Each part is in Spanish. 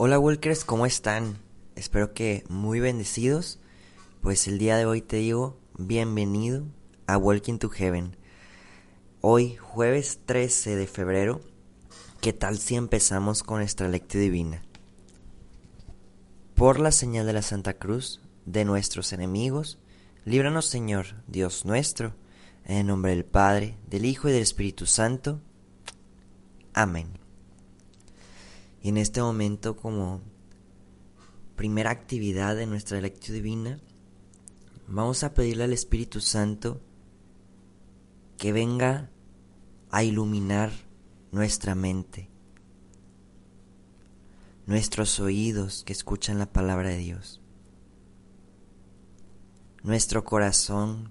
Hola Walkers, ¿cómo están? Espero que muy bendecidos. Pues el día de hoy te digo, bienvenido a Walking to Heaven. Hoy, jueves 13 de febrero, ¿qué tal si empezamos con nuestra lectura divina? Por la señal de la Santa Cruz, de nuestros enemigos, líbranos Señor, Dios nuestro, en el nombre del Padre, del Hijo y del Espíritu Santo. Amén. Y en este momento, como primera actividad de nuestra lectura divina, vamos a pedirle al Espíritu Santo que venga a iluminar nuestra mente, nuestros oídos que escuchan la palabra de Dios, nuestro corazón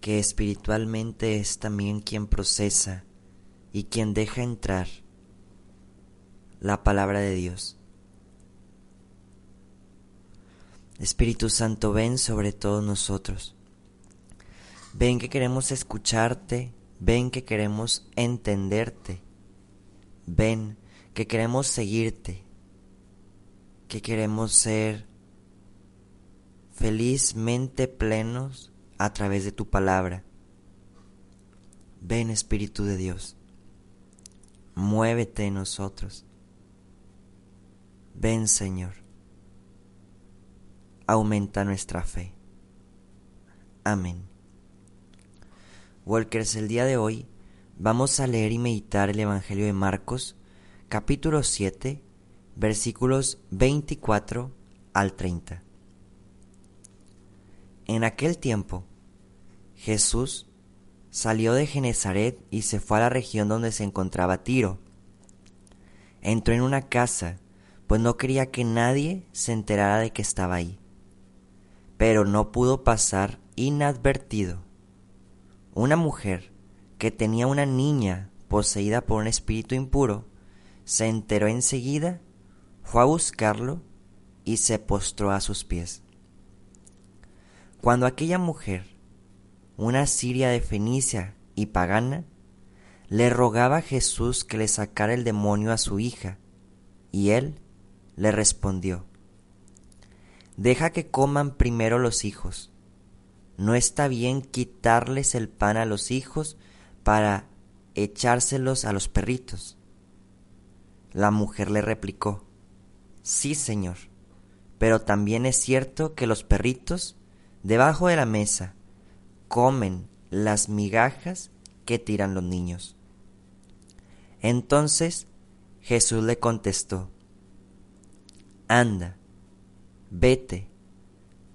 que espiritualmente es también quien procesa y quien deja entrar la palabra de Dios. Espíritu Santo, ven sobre todos nosotros. Ven que queremos escucharte, ven que queremos entenderte, ven que queremos seguirte, que queremos ser felizmente plenos a través de tu palabra. Ven Espíritu de Dios, muévete en nosotros. Ven Señor, aumenta nuestra fe. Amén. Walkers, el día de hoy vamos a leer y meditar el Evangelio de Marcos, capítulo 7, versículos 24 al 30. En aquel tiempo, Jesús salió de Genezaret y se fue a la región donde se encontraba Tiro. Entró en una casa pues no quería que nadie se enterara de que estaba ahí. Pero no pudo pasar inadvertido. Una mujer que tenía una niña poseída por un espíritu impuro, se enteró enseguida, fue a buscarlo y se postró a sus pies. Cuando aquella mujer, una siria de Fenicia y pagana, le rogaba a Jesús que le sacara el demonio a su hija, y él le respondió, Deja que coman primero los hijos. No está bien quitarles el pan a los hijos para echárselos a los perritos. La mujer le replicó, Sí, señor, pero también es cierto que los perritos, debajo de la mesa, comen las migajas que tiran los niños. Entonces Jesús le contestó, anda, vete,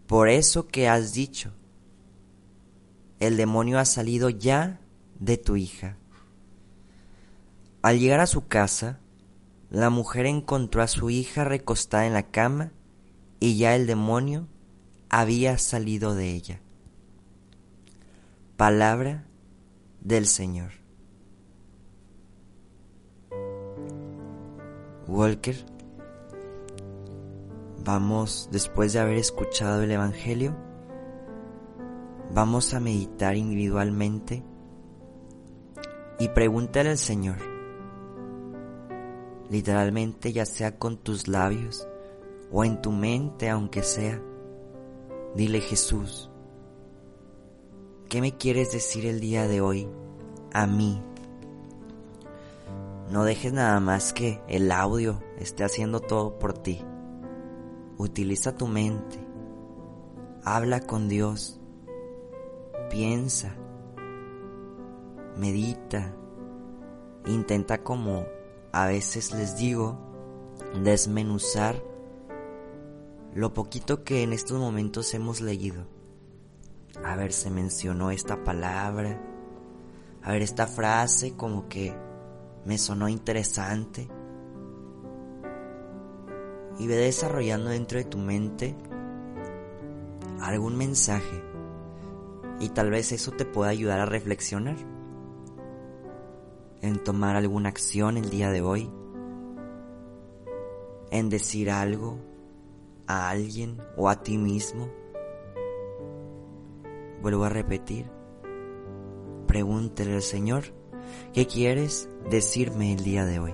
por eso que has dicho, el demonio ha salido ya de tu hija. Al llegar a su casa, la mujer encontró a su hija recostada en la cama y ya el demonio había salido de ella. Palabra del Señor. Walker Vamos, después de haber escuchado el Evangelio, vamos a meditar individualmente y pregúntale al Señor, literalmente ya sea con tus labios o en tu mente, aunque sea, dile Jesús, ¿qué me quieres decir el día de hoy a mí? No dejes nada más que el audio esté haciendo todo por ti. Utiliza tu mente. Habla con Dios. Piensa. Medita. Intenta como a veces les digo, desmenuzar lo poquito que en estos momentos hemos leído. A ver, se mencionó esta palabra. A ver, esta frase como que me sonó interesante y ve desarrollando dentro de tu mente algún mensaje y tal vez eso te pueda ayudar a reflexionar en tomar alguna acción el día de hoy, en decir algo a alguien o a ti mismo. Vuelvo a repetir, pregúntele al Señor, ¿qué quieres decirme el día de hoy?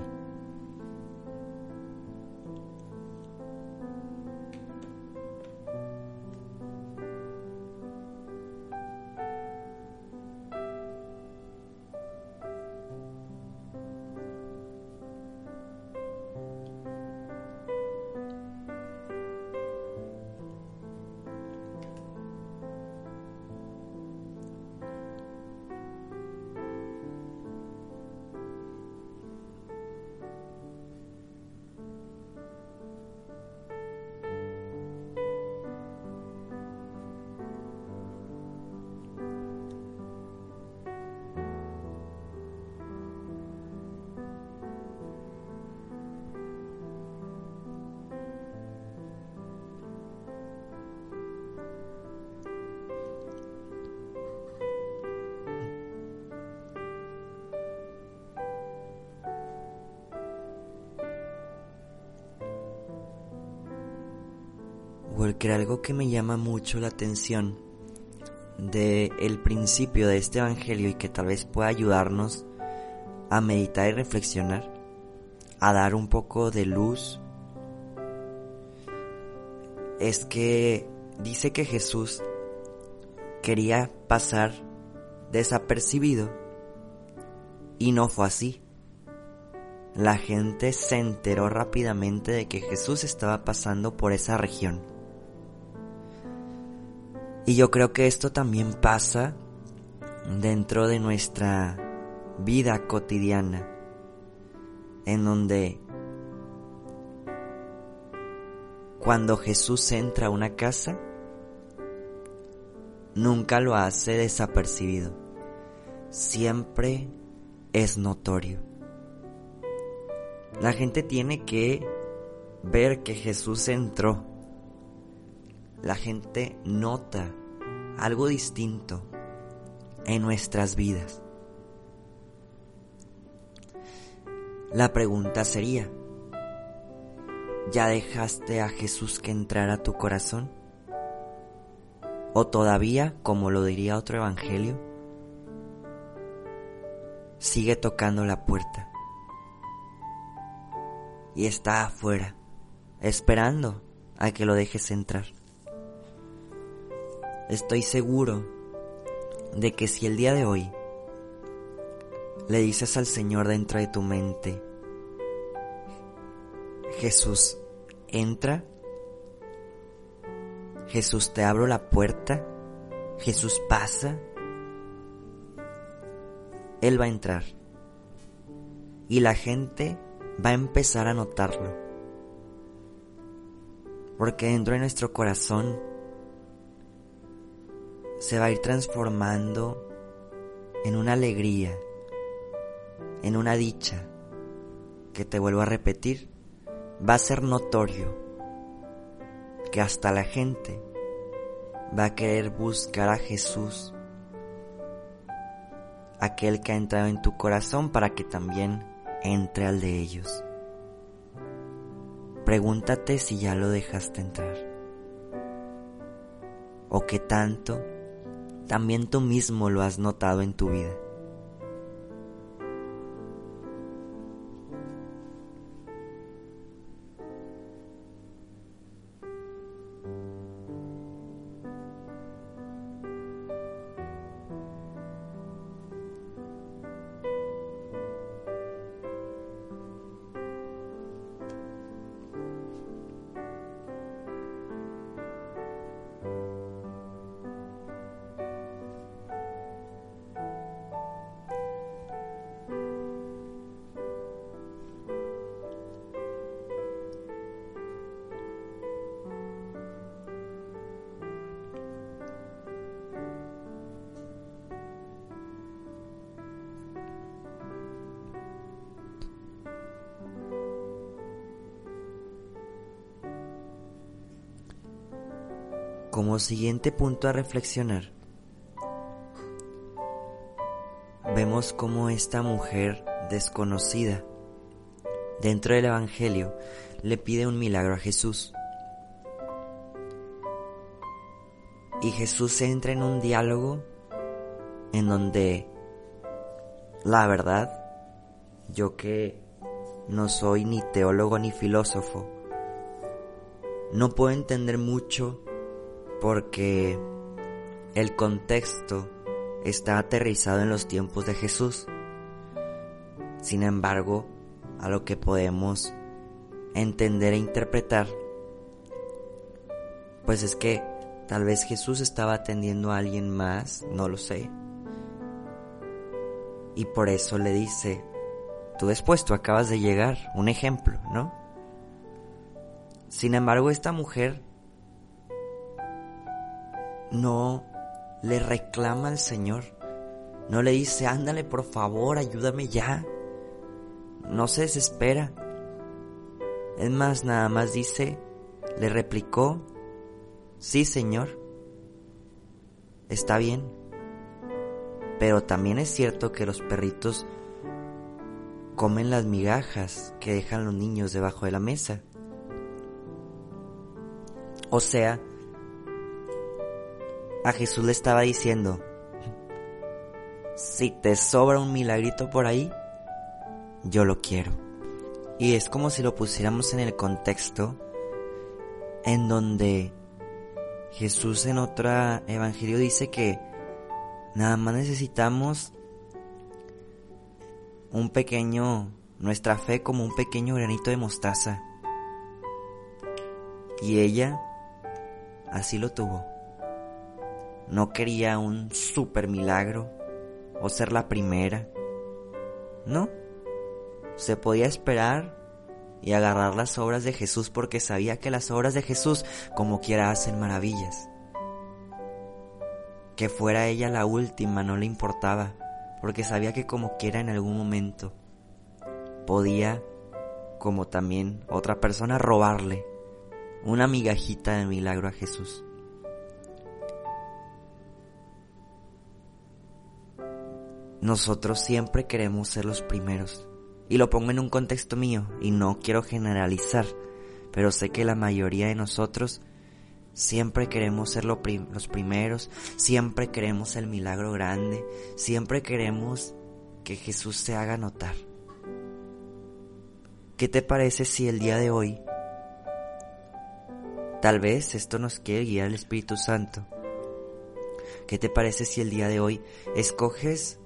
Porque algo que me llama mucho la atención de el principio de este evangelio y que tal vez pueda ayudarnos a meditar y reflexionar, a dar un poco de luz, es que dice que Jesús quería pasar desapercibido y no fue así. La gente se enteró rápidamente de que Jesús estaba pasando por esa región. Y yo creo que esto también pasa dentro de nuestra vida cotidiana, en donde cuando Jesús entra a una casa, nunca lo hace desapercibido, siempre es notorio. La gente tiene que ver que Jesús entró. La gente nota algo distinto en nuestras vidas. La pregunta sería, ¿ya dejaste a Jesús que entrara a tu corazón? ¿O todavía, como lo diría otro evangelio, sigue tocando la puerta? Y está afuera, esperando a que lo dejes entrar. Estoy seguro de que si el día de hoy le dices al Señor dentro de tu mente, Jesús, entra, Jesús, te abro la puerta, Jesús pasa, Él va a entrar y la gente va a empezar a notarlo. Porque dentro de nuestro corazón se va a ir transformando en una alegría, en una dicha, que te vuelvo a repetir, va a ser notorio que hasta la gente va a querer buscar a Jesús, aquel que ha entrado en tu corazón para que también entre al de ellos. Pregúntate si ya lo dejaste entrar o qué tanto también tú mismo lo has notado en tu vida. Como siguiente punto a reflexionar, vemos cómo esta mujer desconocida dentro del Evangelio le pide un milagro a Jesús. Y Jesús entra en un diálogo en donde, la verdad, yo que no soy ni teólogo ni filósofo, no puedo entender mucho porque el contexto está aterrizado en los tiempos de Jesús. Sin embargo, a lo que podemos entender e interpretar, pues es que tal vez Jesús estaba atendiendo a alguien más, no lo sé. Y por eso le dice, tú después, tú acabas de llegar, un ejemplo, ¿no? Sin embargo, esta mujer no le reclama al Señor. No le dice, ándale por favor, ayúdame ya. No se desespera. Es más, nada más dice, le replicó, sí Señor, está bien. Pero también es cierto que los perritos comen las migajas que dejan los niños debajo de la mesa. O sea, a Jesús le estaba diciendo, si te sobra un milagrito por ahí, yo lo quiero. Y es como si lo pusiéramos en el contexto en donde Jesús en otro evangelio dice que nada más necesitamos un pequeño, nuestra fe como un pequeño granito de mostaza. Y ella así lo tuvo. No quería un super milagro o ser la primera. No. Se podía esperar y agarrar las obras de Jesús porque sabía que las obras de Jesús como quiera hacen maravillas. Que fuera ella la última no le importaba porque sabía que como quiera en algún momento podía, como también otra persona, robarle una migajita de milagro a Jesús. Nosotros siempre queremos ser los primeros. Y lo pongo en un contexto mío y no quiero generalizar, pero sé que la mayoría de nosotros Siempre queremos ser los primeros, siempre queremos el milagro grande, siempre queremos que Jesús se haga notar. ¿Qué te parece si el día de hoy, tal vez esto nos quiere guiar el Espíritu Santo, ¿qué te parece si el día de hoy escoges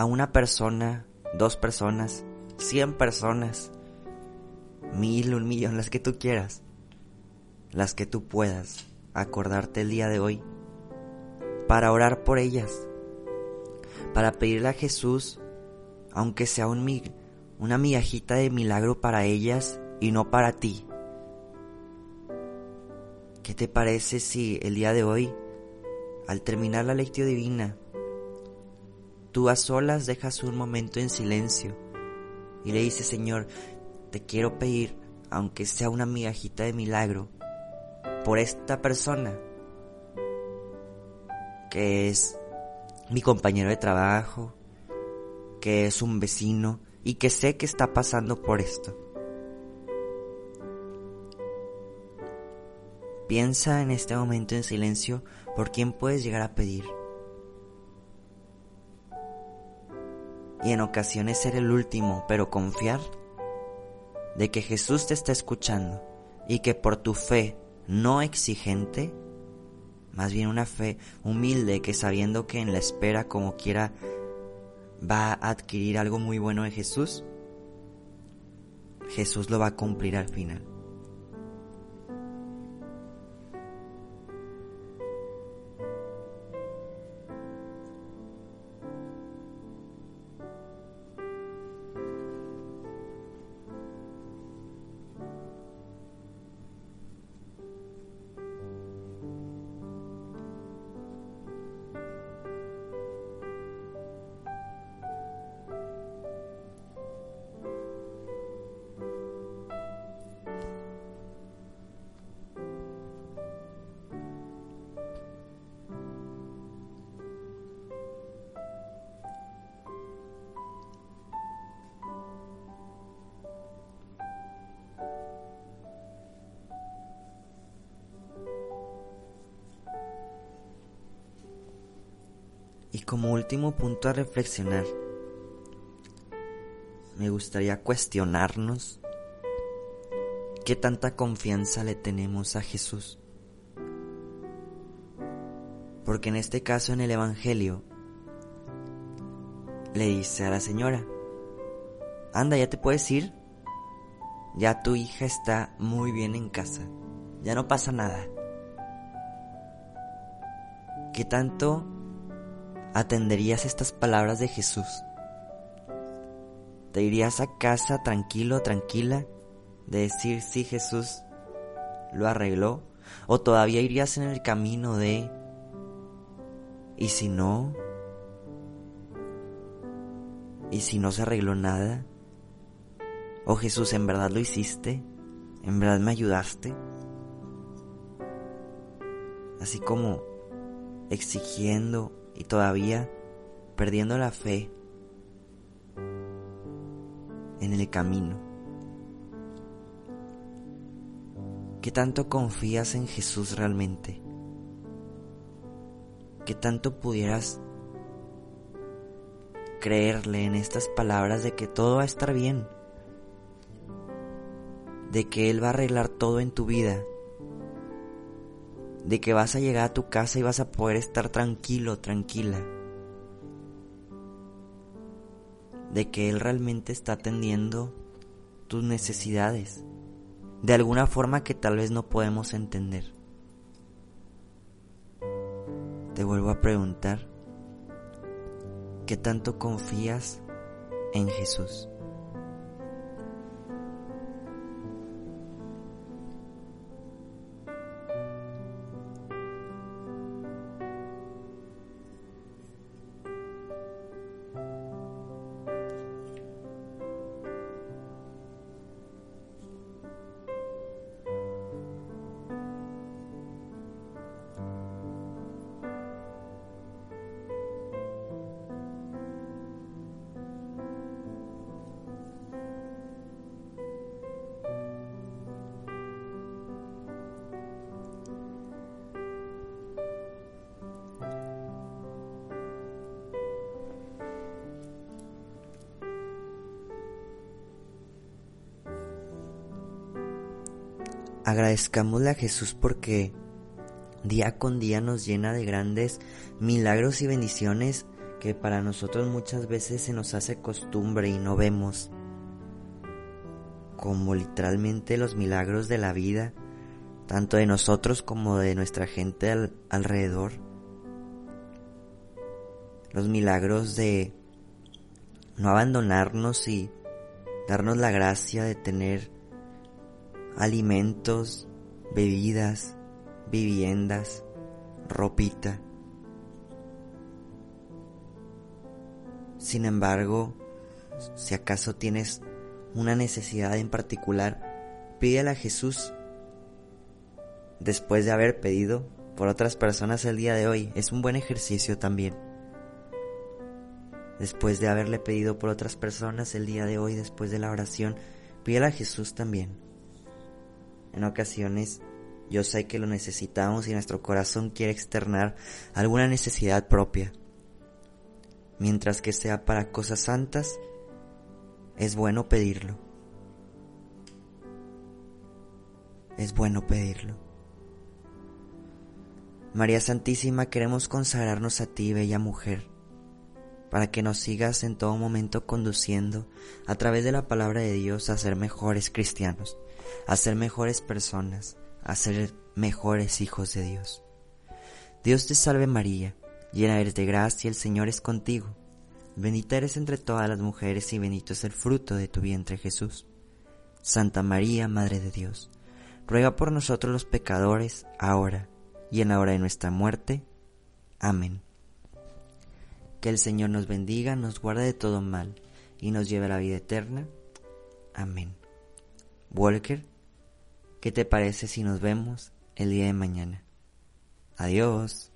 a una persona, dos personas, cien personas, mil, un millón, las que tú quieras? las que tú puedas acordarte el día de hoy, para orar por ellas, para pedirle a Jesús, aunque sea un, una migajita de milagro para ellas y no para ti. ¿Qué te parece si el día de hoy, al terminar la lectio divina, tú a solas dejas un momento en silencio y le dices, Señor, te quiero pedir, aunque sea una migajita de milagro, por esta persona que es mi compañero de trabajo, que es un vecino y que sé que está pasando por esto. Piensa en este momento en silencio por quién puedes llegar a pedir. Y en ocasiones ser el último, pero confiar de que Jesús te está escuchando y que por tu fe no exigente, más bien una fe humilde que sabiendo que en la espera como quiera va a adquirir algo muy bueno de Jesús, Jesús lo va a cumplir al final. Y como último punto a reflexionar, me gustaría cuestionarnos qué tanta confianza le tenemos a Jesús. Porque en este caso en el Evangelio le dice a la señora, anda, ya te puedes ir, ya tu hija está muy bien en casa, ya no pasa nada. ¿Qué tanto atenderías estas palabras de Jesús? ¿Te irías a casa tranquilo, tranquila, de decir sí Jesús lo arregló? ¿O todavía irías en el camino de ¿y si no? ¿Y si no se arregló nada? ¿O Jesús en verdad lo hiciste? ¿En verdad me ayudaste? Así como exigiendo y todavía perdiendo la fe en el camino. ¿Qué tanto confías en Jesús realmente? ¿Qué tanto pudieras creerle en estas palabras de que todo va a estar bien? De que Él va a arreglar todo en tu vida. De que vas a llegar a tu casa y vas a poder estar tranquilo, tranquila. De que Él realmente está atendiendo tus necesidades de alguna forma que tal vez no podemos entender. Te vuelvo a preguntar, ¿qué tanto confías en Jesús? Agradezcámosle a Jesús porque día con día nos llena de grandes milagros y bendiciones que para nosotros muchas veces se nos hace costumbre y no vemos como literalmente los milagros de la vida, tanto de nosotros como de nuestra gente alrededor. Los milagros de no abandonarnos y darnos la gracia de tener alimentos, bebidas, viviendas, ropita. Sin embargo, si acaso tienes una necesidad en particular, pídele a Jesús después de haber pedido por otras personas el día de hoy. Es un buen ejercicio también. Después de haberle pedido por otras personas el día de hoy, después de la oración, pídele a Jesús también. En ocasiones yo sé que lo necesitamos y nuestro corazón quiere externar alguna necesidad propia. Mientras que sea para cosas santas, es bueno pedirlo. Es bueno pedirlo. María Santísima, queremos consagrarnos a ti, bella mujer, para que nos sigas en todo momento conduciendo a través de la palabra de Dios a ser mejores cristianos a ser mejores personas, a ser mejores hijos de Dios. Dios te salve María, llena eres de gracia, el Señor es contigo. Bendita eres entre todas las mujeres y bendito es el fruto de tu vientre Jesús. Santa María, Madre de Dios, ruega por nosotros los pecadores, ahora y en la hora de nuestra muerte. Amén. Que el Señor nos bendiga, nos guarde de todo mal y nos lleve a la vida eterna. Amén. Walker, ¿qué te parece si nos vemos el día de mañana? Adiós.